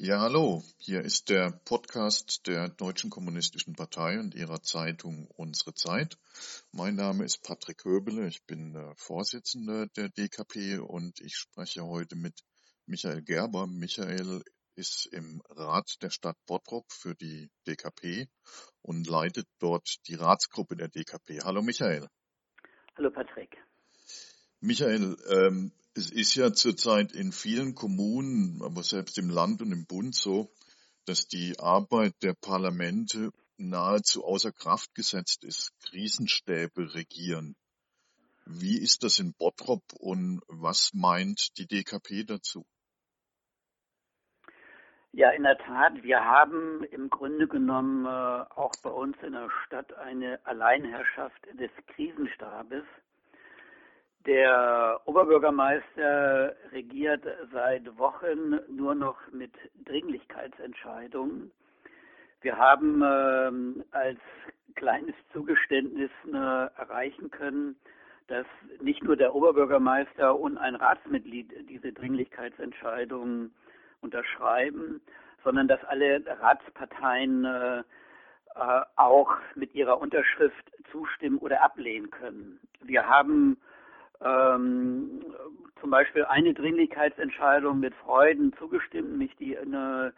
Ja, hallo. Hier ist der Podcast der Deutschen Kommunistischen Partei und ihrer Zeitung Unsere Zeit. Mein Name ist Patrick Höbele. Ich bin äh, Vorsitzender der DKP und ich spreche heute mit Michael Gerber. Michael ist im Rat der Stadt Bottrop für die DKP und leitet dort die Ratsgruppe der DKP. Hallo Michael. Hallo Patrick. Michael, ähm, es ist ja zurzeit in vielen Kommunen, aber selbst im Land und im Bund so, dass die Arbeit der Parlamente nahezu außer Kraft gesetzt ist. Krisenstäbe regieren. Wie ist das in Bottrop und was meint die DKP dazu? Ja, in der Tat, wir haben im Grunde genommen äh, auch bei uns in der Stadt eine Alleinherrschaft des Krisenstabes. Der Oberbürgermeister regiert seit Wochen nur noch mit Dringlichkeitsentscheidungen. Wir haben äh, als kleines Zugeständnis äh, erreichen können, dass nicht nur der Oberbürgermeister und ein Ratsmitglied diese Dringlichkeitsentscheidungen unterschreiben, sondern dass alle Ratsparteien äh, äh auch mit ihrer Unterschrift zustimmen oder ablehnen können. Wir haben ähm, zum Beispiel eine Dringlichkeitsentscheidung mit Freuden zugestimmt, nämlich die eine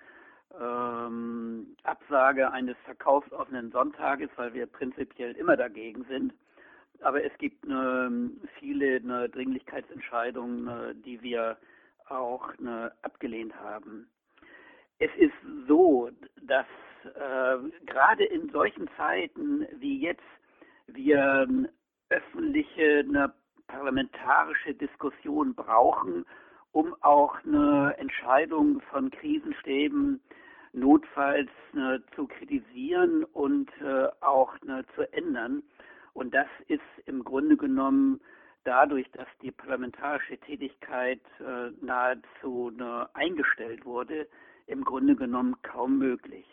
ähm, Absage eines verkaufsoffenen Sonntages, weil wir prinzipiell immer dagegen sind. Aber es gibt eine, viele eine Dringlichkeitsentscheidungen, eine, die wir auch eine, abgelehnt haben. Es ist so, dass äh, gerade in solchen Zeiten wie jetzt wir öffentliche eine parlamentarische Diskussion brauchen, um auch eine Entscheidung von Krisenstäben notfalls äh, zu kritisieren und äh, auch äh, zu ändern. Und das ist im Grunde genommen dadurch, dass die parlamentarische Tätigkeit äh, nahezu eingestellt wurde, im Grunde genommen kaum möglich.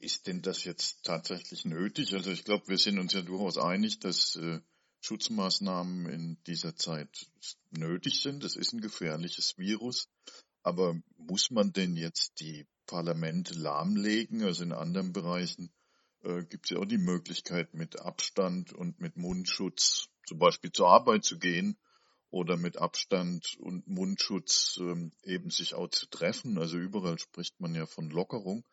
Ist denn das jetzt tatsächlich nötig? Also ich glaube, wir sind uns ja durchaus einig, dass äh, Schutzmaßnahmen in dieser Zeit nötig sind. Es ist ein gefährliches Virus. Aber muss man denn jetzt die Parlamente lahmlegen? Also in anderen Bereichen äh, gibt es ja auch die Möglichkeit, mit Abstand und mit Mundschutz zum Beispiel zur Arbeit zu gehen oder mit Abstand und Mundschutz ähm, eben sich auch zu treffen. Also überall spricht man ja von Lockerung.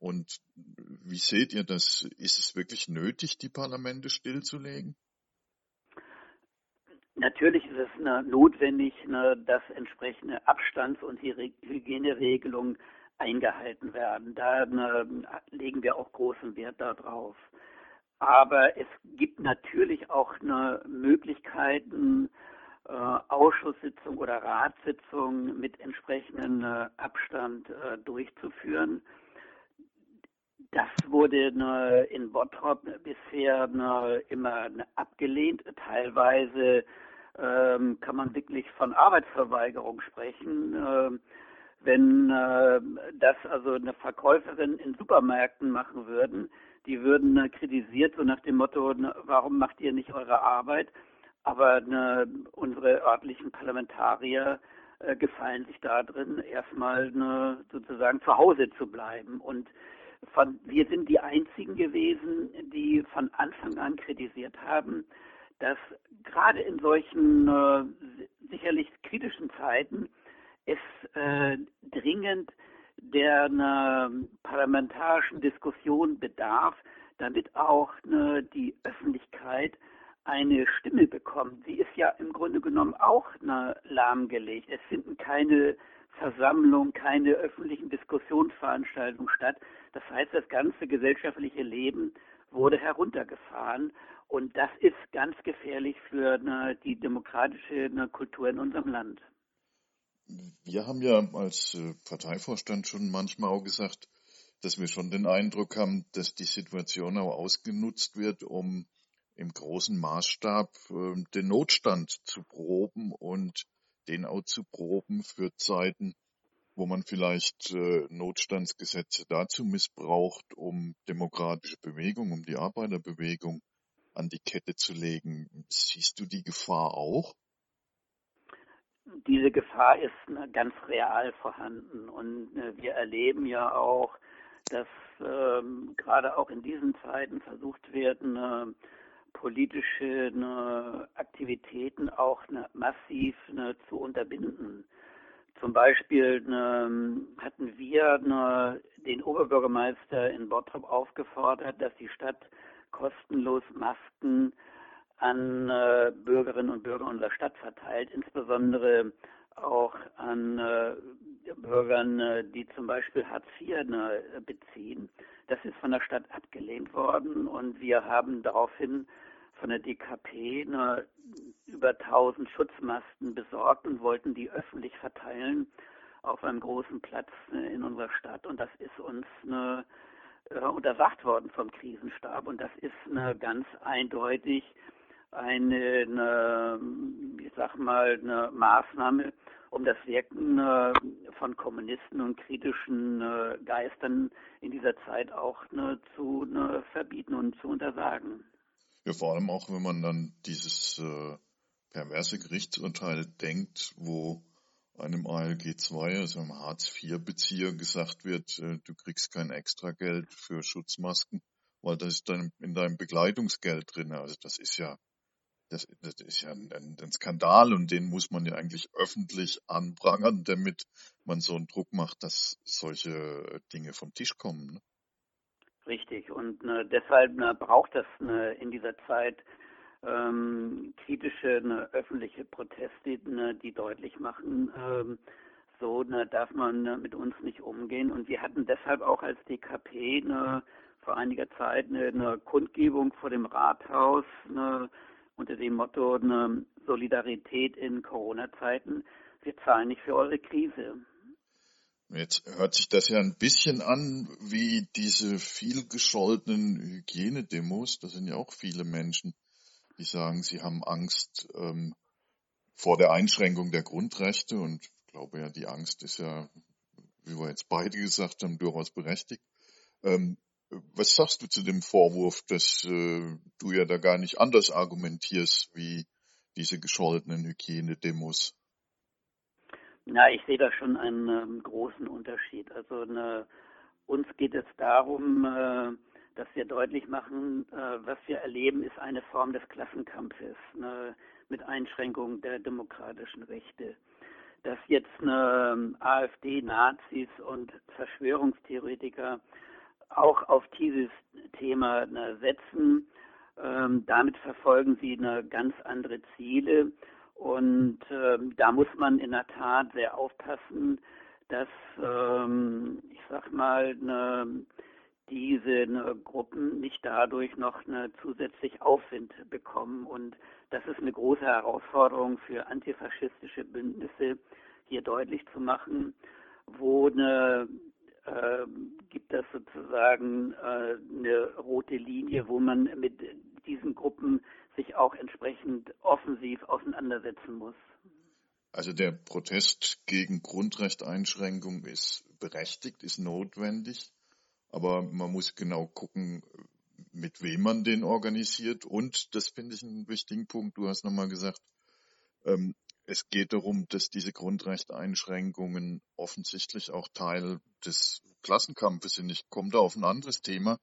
Und wie seht ihr das? Ist es wirklich nötig, die Parlamente stillzulegen? Natürlich ist es ne, notwendig, ne, dass entsprechende Abstands- und Hygieneregelungen eingehalten werden. Da ne, legen wir auch großen Wert darauf. Aber es gibt natürlich auch ne, Möglichkeiten, äh, Ausschusssitzungen oder Ratssitzungen mit entsprechendem äh, Abstand äh, durchzuführen. Das wurde ne, in Bottrop bisher ne, immer abgelehnt. Teilweise ähm, kann man wirklich von Arbeitsverweigerung sprechen. Ähm, wenn äh, das also eine Verkäuferin in Supermärkten machen würden, die würden äh, kritisiert so nach dem Motto, ne, warum macht ihr nicht eure Arbeit? Aber ne, unsere örtlichen Parlamentarier äh, gefallen sich da drin, erstmal ne, sozusagen zu Hause zu bleiben. Und von, wir sind die einzigen gewesen, die von Anfang an kritisiert haben, dass gerade in solchen äh, sicherlich kritischen Zeiten es äh, dringend der einer parlamentarischen Diskussion bedarf, damit auch ne, die Öffentlichkeit eine Stimme bekommt. Sie ist ja im Grunde genommen auch ne, lahmgelegt. Es finden keine Versammlungen, keine öffentlichen Diskussionsveranstaltungen statt. Das heißt, das ganze gesellschaftliche Leben wurde heruntergefahren. Und das ist ganz gefährlich für ne, die demokratische ne, Kultur in unserem Land. Wir haben ja als äh, Parteivorstand schon manchmal auch gesagt, dass wir schon den Eindruck haben, dass die Situation auch ausgenutzt wird, um im großen Maßstab äh, den Notstand zu proben und den auch zu proben für Zeiten, wo man vielleicht äh, Notstandsgesetze dazu missbraucht, um demokratische Bewegung, um die Arbeiterbewegung an die Kette zu legen. Siehst du die Gefahr auch? diese Gefahr ist ganz real vorhanden. Und äh, wir erleben ja auch, dass ähm, gerade auch in diesen Zeiten versucht wird, eine politische eine Aktivitäten auch eine, massiv eine, zu unterbinden. Zum Beispiel hatten wir den Oberbürgermeister in Bottrop aufgefordert, dass die Stadt kostenlos Masken an äh, Bürgerinnen und Bürger unserer Stadt verteilt, insbesondere auch an äh, Bürgern, äh, die zum Beispiel Hartz IV ne, beziehen. Das ist von der Stadt abgelehnt worden und wir haben daraufhin von der DKP ne, über 1000 Schutzmasken besorgt und wollten die öffentlich verteilen auf einem großen Platz ne, in unserer Stadt. Und das ist uns ne, äh, untersagt worden vom Krisenstab. Und das ist ne, ganz eindeutig eine, eine, ich sag mal, eine Maßnahme, um das Wirken äh, von Kommunisten und kritischen äh, Geistern in dieser Zeit auch ne, zu ne, verbieten und zu untersagen. Ja, vor allem auch, wenn man dann dieses äh, perverse Gerichtsurteil denkt, wo einem ALG 2, also einem Hartz-IV-Bezieher gesagt wird, äh, du kriegst kein Extrageld für Schutzmasken, weil das ist dann in deinem Begleitungsgeld drin. Also das ist ja das, das ist ja ein, ein, Skandal und den muss man ja eigentlich öffentlich anprangern, damit man so einen Druck macht, dass solche Dinge vom Tisch kommen. Ne? Richtig und ne, deshalb ne, braucht es in dieser Zeit ähm, kritische ne, öffentliche Proteste, ne, die deutlich machen, ähm, so ne, darf man ne, mit uns nicht umgehen. Und wir hatten deshalb auch als DKP ne, vor einiger Zeit eine, eine Kundgebung vor dem Rathaus, eine unter dem Motto eine Solidarität in Corona-Zeiten. Wir zahlen nicht für eure Krise. Jetzt hört sich das ja ein bisschen an wie diese viel gescholtenen Hygienedemos. Das sind ja auch viele Menschen, die sagen, sie haben Angst ähm, vor der Einschränkung der Grundrechte. Und ich glaube ja, die Angst ist ja, wie wir jetzt beide gesagt haben, durchaus berechtigt. Ähm, was sagst du zu dem Vorwurf, dass äh, du ja da gar nicht anders argumentierst wie diese gescholtenen Hygienedemos? Na, ich sehe da schon einen ähm, großen Unterschied. Also eine, uns geht es darum, äh, dass wir deutlich machen, äh, was wir erleben, ist eine Form des Klassenkampfes ne, mit Einschränkung der demokratischen Rechte. Dass jetzt eine ähm, AfD, Nazis und Verschwörungstheoretiker auch auf dieses Thema ne, setzen. Ähm, damit verfolgen sie eine ganz andere Ziele. Und ähm, da muss man in der Tat sehr aufpassen, dass, ähm, ich sag mal, ne, diese ne, Gruppen nicht dadurch noch ne, zusätzlich Aufwind bekommen. Und das ist eine große Herausforderung für antifaschistische Bündnisse, hier deutlich zu machen, wo eine äh, gibt es sozusagen äh, eine rote Linie, wo man mit diesen Gruppen sich auch entsprechend offensiv auseinandersetzen muss. Also der Protest gegen Grundrechteinschränkung ist berechtigt, ist notwendig, aber man muss genau gucken, mit wem man den organisiert. Und das finde ich einen wichtigen Punkt. Du hast nochmal gesagt, ähm, es geht darum, dass diese Grundrechteinschränkungen offensichtlich auch Teil des Klassenkampfes sind. Ich komme da auf ein anderes Thema.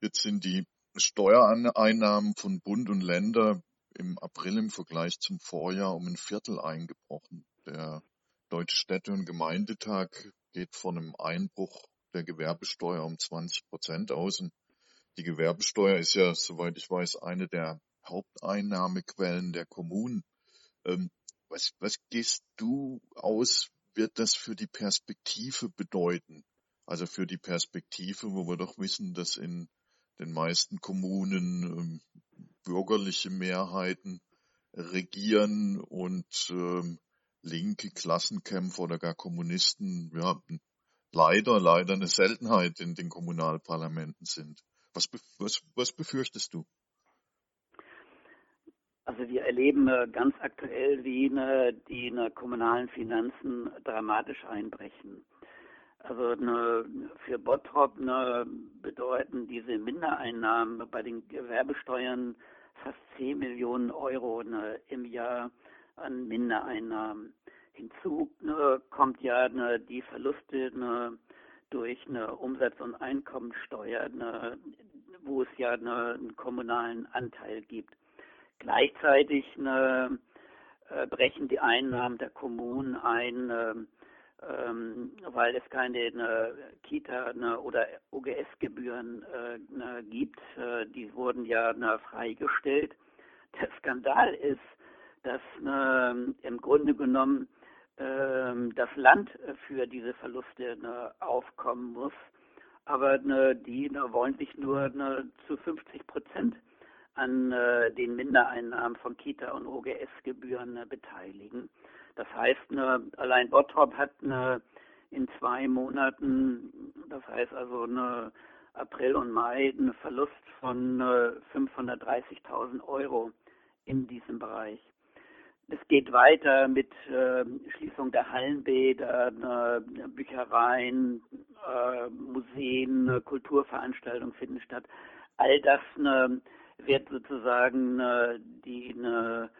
Jetzt sind die Steuereinnahmen von Bund und Länder im April im Vergleich zum Vorjahr um ein Viertel eingebrochen. Der Deutsche Städte- und Gemeindetag geht von einem Einbruch der Gewerbesteuer um 20 Prozent aus. Und die Gewerbesteuer ist ja, soweit ich weiß, eine der Haupteinnahmequellen der Kommunen. Ähm, was, was gehst du aus, wird das für die Perspektive bedeuten? Also für die Perspektive, wo wir doch wissen, dass in den meisten Kommunen ähm, bürgerliche Mehrheiten regieren und ähm, linke Klassenkämpfer oder gar Kommunisten ja, leider, leider eine Seltenheit in den Kommunalparlamenten sind. Was, was, was befürchtest du? Also wir erleben äh, ganz aktuell, wie ne, die ne, kommunalen Finanzen dramatisch einbrechen. Also ne, für Bottrop ne, bedeuten diese Mindereinnahmen bei den Gewerbesteuern fast 10 Millionen Euro ne, im Jahr. an Mindereinnahmen. Hinzu ne, kommt ja ne, die Verluste ne, durch eine Umsatz- und Einkommensteuer, ne, wo es ja ne, einen kommunalen Anteil gibt. Gleichzeitig ne, äh, brechen die Einnahmen der Kommunen ein, äh, ähm, weil es keine ne, Kita oder OGS-Gebühren äh, gibt. Äh, die wurden ja freigestellt. Der Skandal ist, dass im Grunde genommen das Land für diese Verluste ne, aufkommen muss. Aber ne, die ne, wollen sich nur ne, zu 50 Prozent an äh, den Mindereinnahmen von Kita- und OGS-Gebühren äh, beteiligen. Das heißt, ne, allein Bottrop hat ne, in zwei Monaten, das heißt also ne, April und Mai, einen Verlust von äh, 530.000 Euro in diesem Bereich. Es geht weiter mit äh, Schließung der Hallenbäder, äh, Büchereien, äh, Museen, Kulturveranstaltungen finden statt. All das ne, wird sozusagen äh, die ne,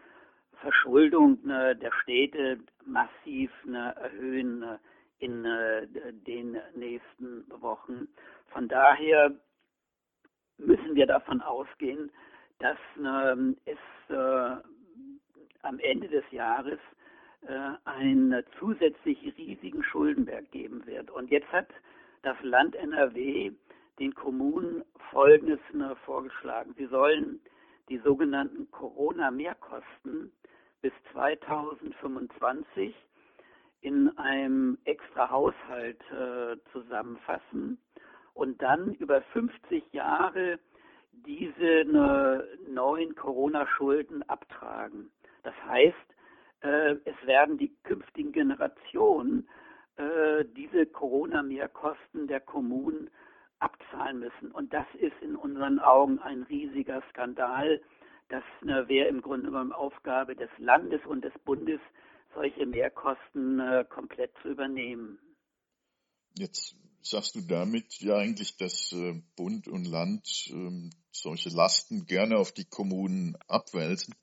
Verschuldung ne, der Städte massiv ne, erhöhen ne, in äh, den nächsten Wochen. Von daher müssen wir davon ausgehen, dass ne, es äh, am Ende des Jahres äh, einen zusätzlich riesigen Schuldenberg geben wird. Und jetzt hat das Land NRW den Kommunen Folgendes äh, vorgeschlagen. Sie sollen die sogenannten Corona-Mehrkosten bis 2025 in einem extra Haushalt äh, zusammenfassen und dann über 50 Jahre diese äh, neuen Corona-Schulden abtragen. Das heißt, äh, es werden die künftigen Generationen äh, diese Corona-Mehrkosten der Kommunen abzahlen müssen. Und das ist in unseren Augen ein riesiger Skandal. Das ne, wäre im Grunde genommen Aufgabe des Landes und des Bundes, solche Mehrkosten äh, komplett zu übernehmen. Jetzt sagst du damit ja eigentlich, dass äh, Bund und Land ähm, solche Lasten gerne auf die Kommunen abwälzen.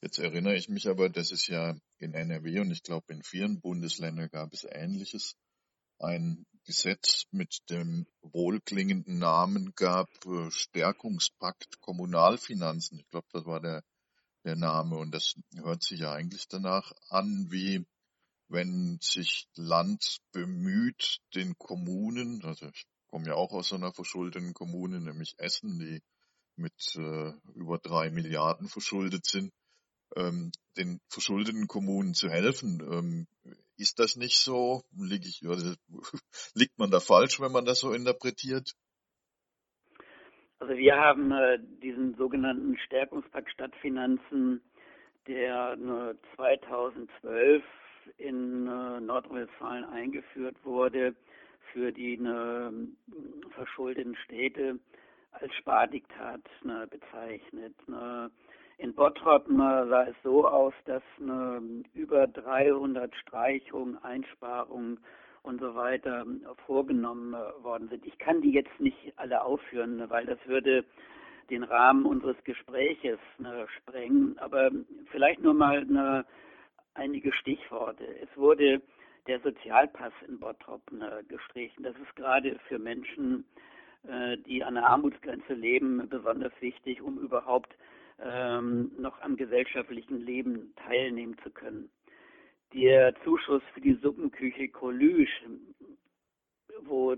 Jetzt erinnere ich mich aber, dass es ja in NRW und ich glaube in vielen Bundesländern gab es Ähnliches, ein Gesetz mit dem wohlklingenden Namen gab, äh, Stärkungspakt Kommunalfinanzen. Ich glaube, das war der, der Name und das hört sich ja eigentlich danach an, wie wenn sich Land bemüht, den Kommunen, also ich komme ja auch aus so einer verschuldeten Kommune, nämlich Essen, die mit äh, über drei Milliarden verschuldet sind, ähm, den verschuldeten Kommunen zu helfen. Ähm, ist das nicht so? Lieg ich, also, liegt man da falsch, wenn man das so interpretiert? Also wir haben äh, diesen sogenannten Stärkungspakt Stadtfinanzen, der äh, 2012 in äh, Nordrhein-Westfalen eingeführt wurde für die äh, verschuldeten Städte als Spardiktat ne, bezeichnet. Ne. In Bottrop sah es so aus, dass ne, über 300 Streichungen, Einsparungen und so weiter vorgenommen äh, worden sind. Ich kann die jetzt nicht alle aufführen, ne, weil das würde den Rahmen unseres Gespräches ne, sprengen. Aber vielleicht nur mal ne, einige Stichworte. Es wurde der Sozialpass in Bottrop ne, gestrichen. Das ist gerade für Menschen, äh, die an der Armutsgrenze leben, besonders wichtig, um überhaupt ähm, noch am gesellschaftlichen Leben teilnehmen zu können. Der Zuschuss für die Suppenküche Kolüsch, wo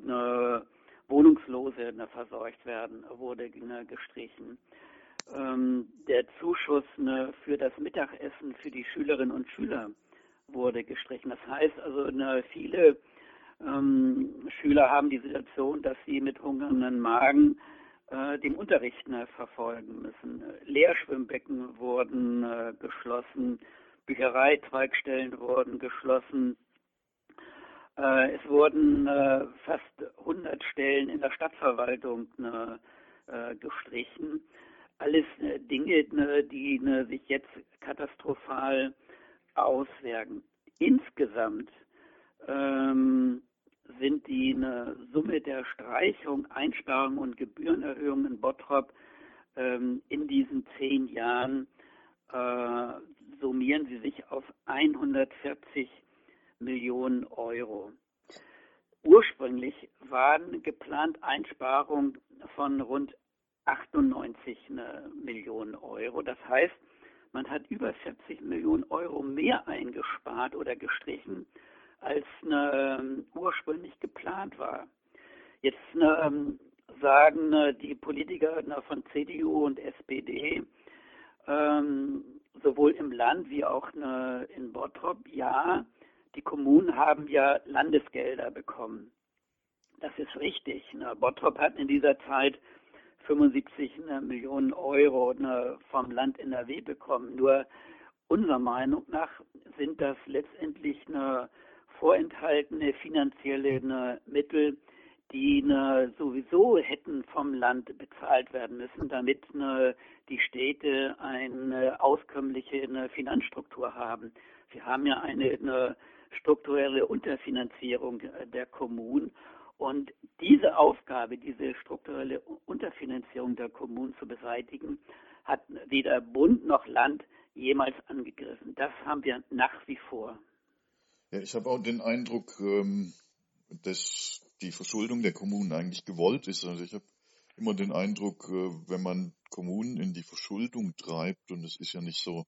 Wohnungslose versorgt werden, wurde eine, gestrichen. Ähm, der Zuschuss eine, für das Mittagessen für die Schülerinnen und Schüler wurde gestrichen. Das heißt also, viele ähm, Schüler haben die Situation, dass sie mit hungernden Magen äh, dem Unterricht ne, verfolgen müssen. Lehrschwimmbecken wurden äh, geschlossen, Büchereitweigstellen wurden geschlossen. Äh, es wurden äh, fast 100 Stellen in der Stadtverwaltung ne, äh, gestrichen. Alles äh, Dinge, ne, die ne, sich jetzt katastrophal auswirken. Insgesamt ähm, sind die eine Summe der Streichung, Einsparungen und Gebührenerhöhungen in Bottrop ähm, in diesen zehn Jahren äh, summieren sie sich auf 140 Millionen Euro. Ursprünglich waren geplant Einsparungen von rund 98 Millionen Euro. Das heißt, man hat über 40 Millionen Euro mehr eingespart oder gestrichen, als ne, ursprünglich geplant war. Jetzt ne, sagen ne, die Politiker von CDU und SPD, ähm, sowohl im Land wie auch in Bottrop, ja, die Kommunen haben ja Landesgelder bekommen. Das ist richtig. Bottrop hat in dieser Zeit 75 ne, Millionen Euro ne, vom Land NRW bekommen. Nur unserer Meinung nach sind das letztendlich eine vorenthaltene finanzielle ne, Mittel, die sowieso hätten vom Land bezahlt werden müssen, damit die Städte eine auskömmliche Finanzstruktur haben. Wir haben ja eine, eine strukturelle Unterfinanzierung der Kommunen und diese Aufgabe, diese strukturelle Unterfinanzierung der Kommunen zu beseitigen, hat weder Bund noch Land jemals angegriffen. Das haben wir nach wie vor. Ja, ich habe auch den Eindruck, ähm, dass die Verschuldung der Kommunen eigentlich gewollt ist. Also ich habe immer den Eindruck, äh, wenn man Kommunen in die Verschuldung treibt, und es ist ja nicht so,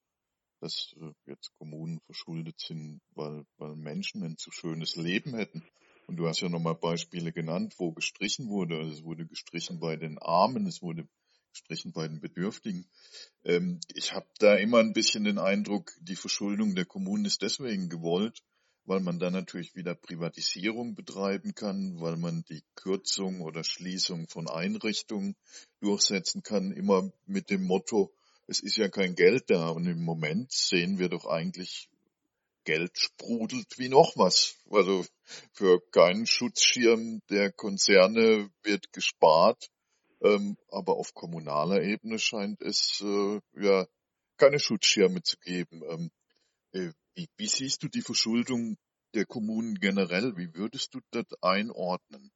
dass äh, jetzt Kommunen verschuldet sind, weil, weil Menschen ein zu schönes Leben hätten, und du hast ja nochmal Beispiele genannt, wo gestrichen wurde. Also es wurde gestrichen bei den Armen, es wurde gestrichen bei den Bedürftigen. Ähm, ich habe da immer ein bisschen den Eindruck, die Verschuldung der Kommunen ist deswegen gewollt, weil man dann natürlich wieder Privatisierung betreiben kann, weil man die Kürzung oder Schließung von Einrichtungen durchsetzen kann, immer mit dem Motto, es ist ja kein Geld da. Und im Moment sehen wir doch eigentlich Geld sprudelt wie noch was. Also für keinen Schutzschirm der Konzerne wird gespart, ähm, aber auf kommunaler Ebene scheint es äh, ja keine Schutzschirme zu geben. Ähm, äh, wie, wie siehst du die Verschuldung der Kommunen generell? Wie würdest du das einordnen?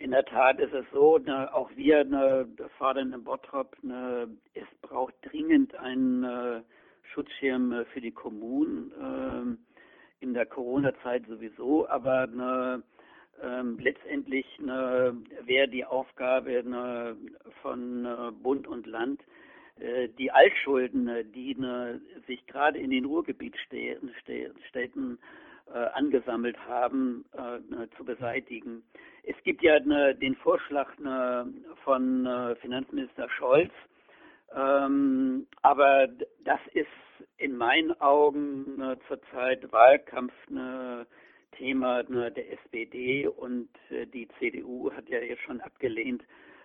In der Tat ist es so, ne, auch wir ne, fordern in Bottrop, ne, es braucht dringend einen Schutzschirm äh, für die Kommunen, ähm, in der Corona-Zeit sowieso, aber ne, ähm, letztendlich ne, wäre die Aufgabe ne, von äh, Bund und Land, äh, die Altschulden, äh, die ne, sich gerade in den Ruhrgebietstädten äh, angesammelt haben, äh, ne, zu beseitigen. Es gibt ja ne, den Vorschlag ne, von äh, Finanzminister Scholz, ähm, aber das ist in meinen Augen äh, zurzeit Wahlkampf ne, Thema ne, der SPD und äh, die CDU hat ja jetzt schon abgelehnt,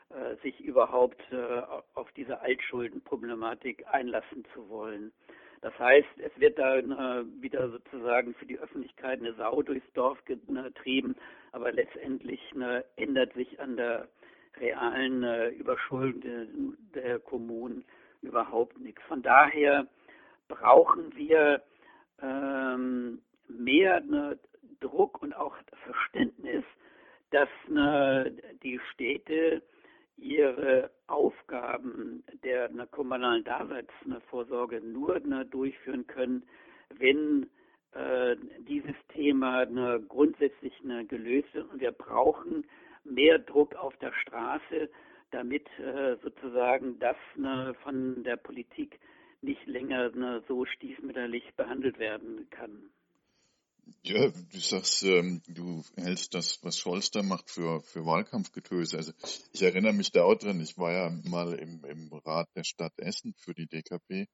äh, sich überhaupt äh, auf diese Altschuldenproblematik einlassen zu wollen. Das heißt, es wird da äh, wieder sozusagen für die Öffentlichkeit eine Sau durchs Dorf getrieben, aber letztendlich ne, ändert sich an der realen äh, Überschuldung der Kommunen überhaupt nichts. Von daher brauchen wir ähm, mehr ne, Druck und auch Verständnis, dass ne, die Städte ihre Aufgaben der ne, kommunalen Daseinsvorsorge nur ne, durchführen können, wenn äh, dieses Thema ne, grundsätzlich ne, gelöst wird. Und wir brauchen mehr Druck auf der Straße, damit äh, sozusagen das von der Politik nicht länger ne, so stiefmütterlich behandelt werden kann. Ja, du sagst, ähm, du hältst das, was Scholz da macht, für, für Wahlkampfgetöse. Also ich erinnere mich da auch dran, ich war ja mal im, im Rat der Stadt Essen für die DKP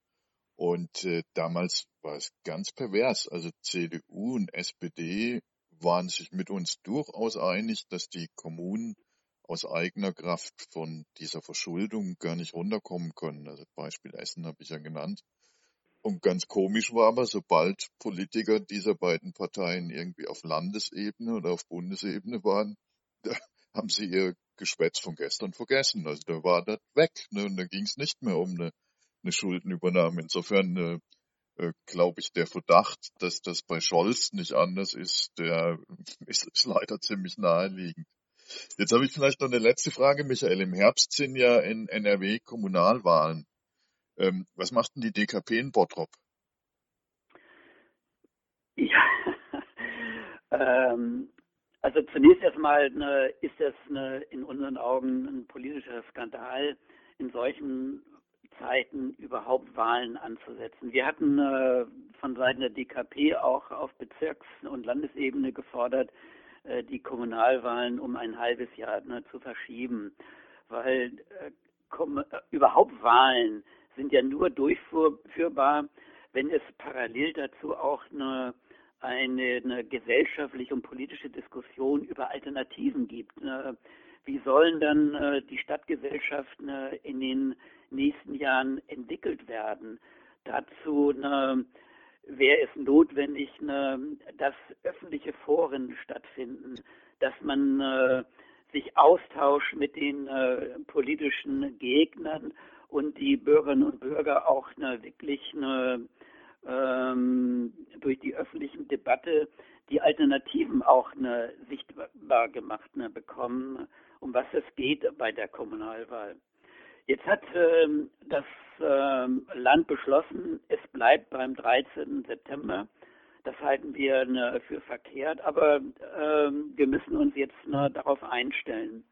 und äh, damals war es ganz pervers. Also CDU und SPD waren sich mit uns durchaus einig, dass die Kommunen aus eigener Kraft von dieser Verschuldung gar nicht runterkommen können. Also Beispiel Essen habe ich ja genannt. Und ganz komisch war aber, sobald Politiker dieser beiden Parteien irgendwie auf Landesebene oder auf Bundesebene waren, da haben sie ihr Geschwätz von gestern vergessen. Also da war das weg. Ne? Und da ging es nicht mehr um eine, eine Schuldenübernahme. Insofern äh, äh, glaube ich, der Verdacht, dass das bei Scholz nicht anders ist, der ist, ist leider ziemlich naheliegend. Jetzt habe ich vielleicht noch eine letzte Frage, Michael. Im Herbst sind ja in NRW Kommunalwahlen. Ähm, was macht denn die DKP in Bottrop? Ja, ähm, also zunächst erstmal eine, ist das eine, in unseren Augen ein politischer Skandal, in solchen Zeiten überhaupt Wahlen anzusetzen. Wir hatten äh, von Seiten der DKP auch auf Bezirks- und Landesebene gefordert, äh, die Kommunalwahlen um ein halbes Jahr ne, zu verschieben, weil äh, äh, überhaupt Wahlen sind ja nur durchführbar, wenn es parallel dazu auch eine, eine, eine gesellschaftliche und politische Diskussion über Alternativen gibt. Ne? Wie sollen dann äh, die Stadtgesellschaften äh, in den nächsten Jahren entwickelt werden? Dazu ne, wäre es notwendig, ne, dass öffentliche Foren stattfinden, dass man äh, sich austauscht mit den äh, politischen Gegnern und die Bürgerinnen und Bürger auch ne, wirklich ne, ähm, durch die öffentliche Debatte die Alternativen auch ne, sichtbar gemacht ne, bekommen, um was es geht bei der Kommunalwahl. Jetzt hat ähm, das Land beschlossen, es bleibt beim 13. September. Das halten wir ne, für verkehrt, aber ähm, wir müssen uns jetzt ne, darauf einstellen.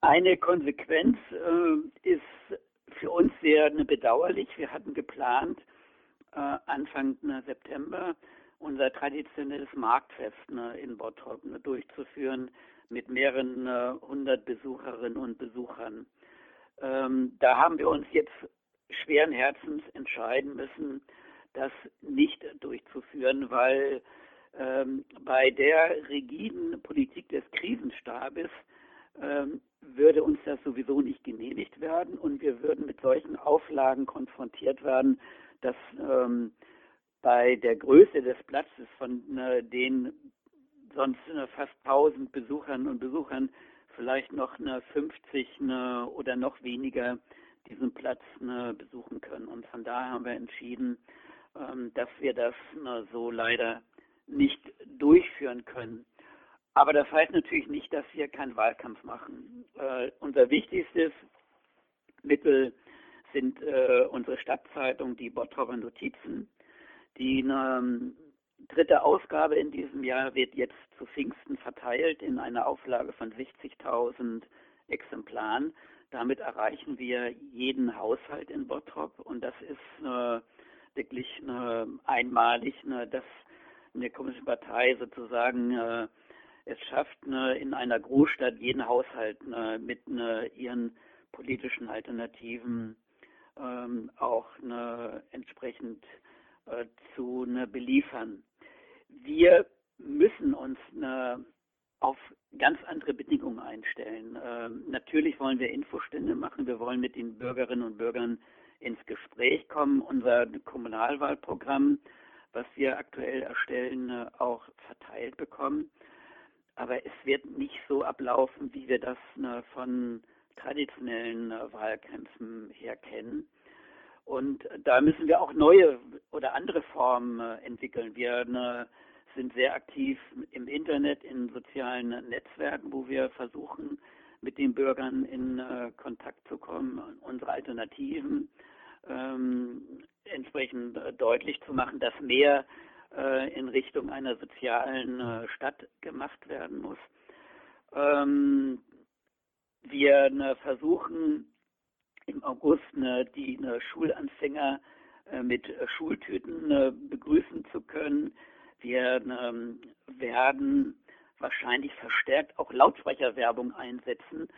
Eine Konsequenz äh, ist für uns sehr ne, bedauerlich. Wir hatten geplant, äh, Anfang ne, September unser traditionelles Marktfest ne, in Bottrop ne, durchzuführen mit mehreren äh, hundert Besucherinnen und Besuchern. Ähm, da haben wir uns jetzt schweren Herzens entscheiden müssen, das nicht durchzuführen, weil ähm, bei der rigiden Politik des Krisenstabes ähm, würde uns das sowieso nicht genehmigt werden und wir würden mit solchen Auflagen konfrontiert werden, dass ähm, bei der Größe des Platzes von äh, den sonst äh, fast 1000 Besuchern und Besuchern vielleicht noch eine 50 eine, oder noch weniger diesen Platz eine, besuchen können. Und von daher haben wir entschieden, ähm, dass wir das eine, so leider nicht durchführen können. Aber das heißt natürlich nicht, dass wir keinen Wahlkampf machen. Äh, unser wichtigstes Mittel sind äh, unsere Stadtzeitung, die Bottroper Notizen. Die ähm, dritte Ausgabe in diesem Jahr wird jetzt zu Pfingsten verteilt in einer Auflage von 60.000 Exemplaren. Damit erreichen wir jeden Haushalt in Bottrop und das ist äh, wirklich äh, einmalig, ne, dass eine Kommunistische Partei sozusagen äh, es schafft, ne, in einer Großstadt jeden Haushalt ne, mit ne, ihren politischen Alternativen ähm, auch ne, entsprechend äh, zu ne, beliefern. Wir müssen uns ne, auf ganz andere Bedingungen einstellen. Ähm, natürlich wollen wir Infostände machen, wir wollen mit den Bürgerinnen und Bürgern ins Gespräch kommen, unser Kommunalwahlprogramm, was wir aktuell erstellen, äh, auch verteilt bekommen. Aber es wird nicht so ablaufen, wie wir das ne, von traditionellen äh, Wahlkämpfen her kennen. Und da müssen wir auch neue oder andere Formen äh, entwickeln. Wir ne, sind sehr aktiv im Internet, in sozialen Netzwerken, wo wir versuchen, mit den Bürgern in äh, Kontakt zu kommen, unsere Alternativen ähm, entsprechend äh, deutlich zu machen, dass mehr äh, in Richtung einer sozialen äh, Stadt gemacht werden muss. Ähm, wir ne, versuchen im August ne, die ne, Schulanfänger äh, mit äh, Schultüten äh, begrüßen zu können. Wir ähm, werden wahrscheinlich verstärkt auch Lautsprecherwerbung einsetzen,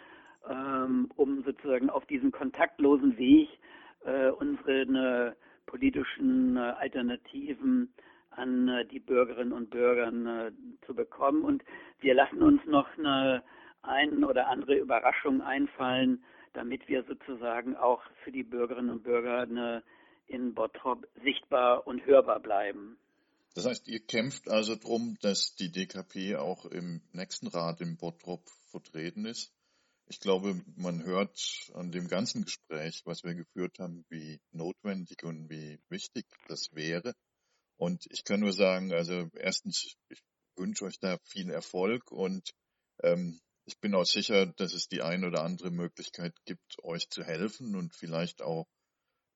ähm, um sozusagen auf diesen kontaktlosen Weg äh, unsere ne, politischen äh, Alternativen an äh, die Bürgerinnen und Bürger äh, zu bekommen. Und wir lassen uns noch eine ein oder andere Überraschung einfallen, damit wir sozusagen auch für die Bürgerinnen und Bürger eine, in Bottrop sichtbar und hörbar bleiben. Das heißt, ihr kämpft also darum, dass die DKP auch im nächsten Rat im Bottrop vertreten ist. Ich glaube, man hört an dem ganzen Gespräch, was wir geführt haben, wie notwendig und wie wichtig das wäre. Und ich kann nur sagen, also erstens, ich wünsche euch da viel Erfolg und ähm, ich bin auch sicher, dass es die eine oder andere Möglichkeit gibt, euch zu helfen und vielleicht auch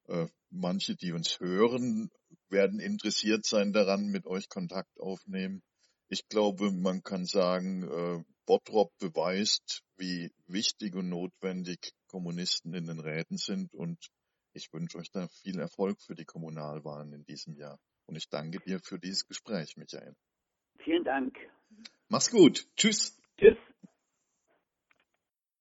Äh, manche, die uns hören, werden interessiert sein daran, mit euch Kontakt aufnehmen. Ich glaube, man kann sagen, äh, Bottrop beweist, wie wichtig und notwendig Kommunisten in den Räten sind und ich wünsche euch da viel Erfolg für die Kommunalwahlen in diesem Jahr. Und ich danke dir für dieses Gespräch, Michael. Vielen Dank. Mach's gut. Tschüss. Tschüss.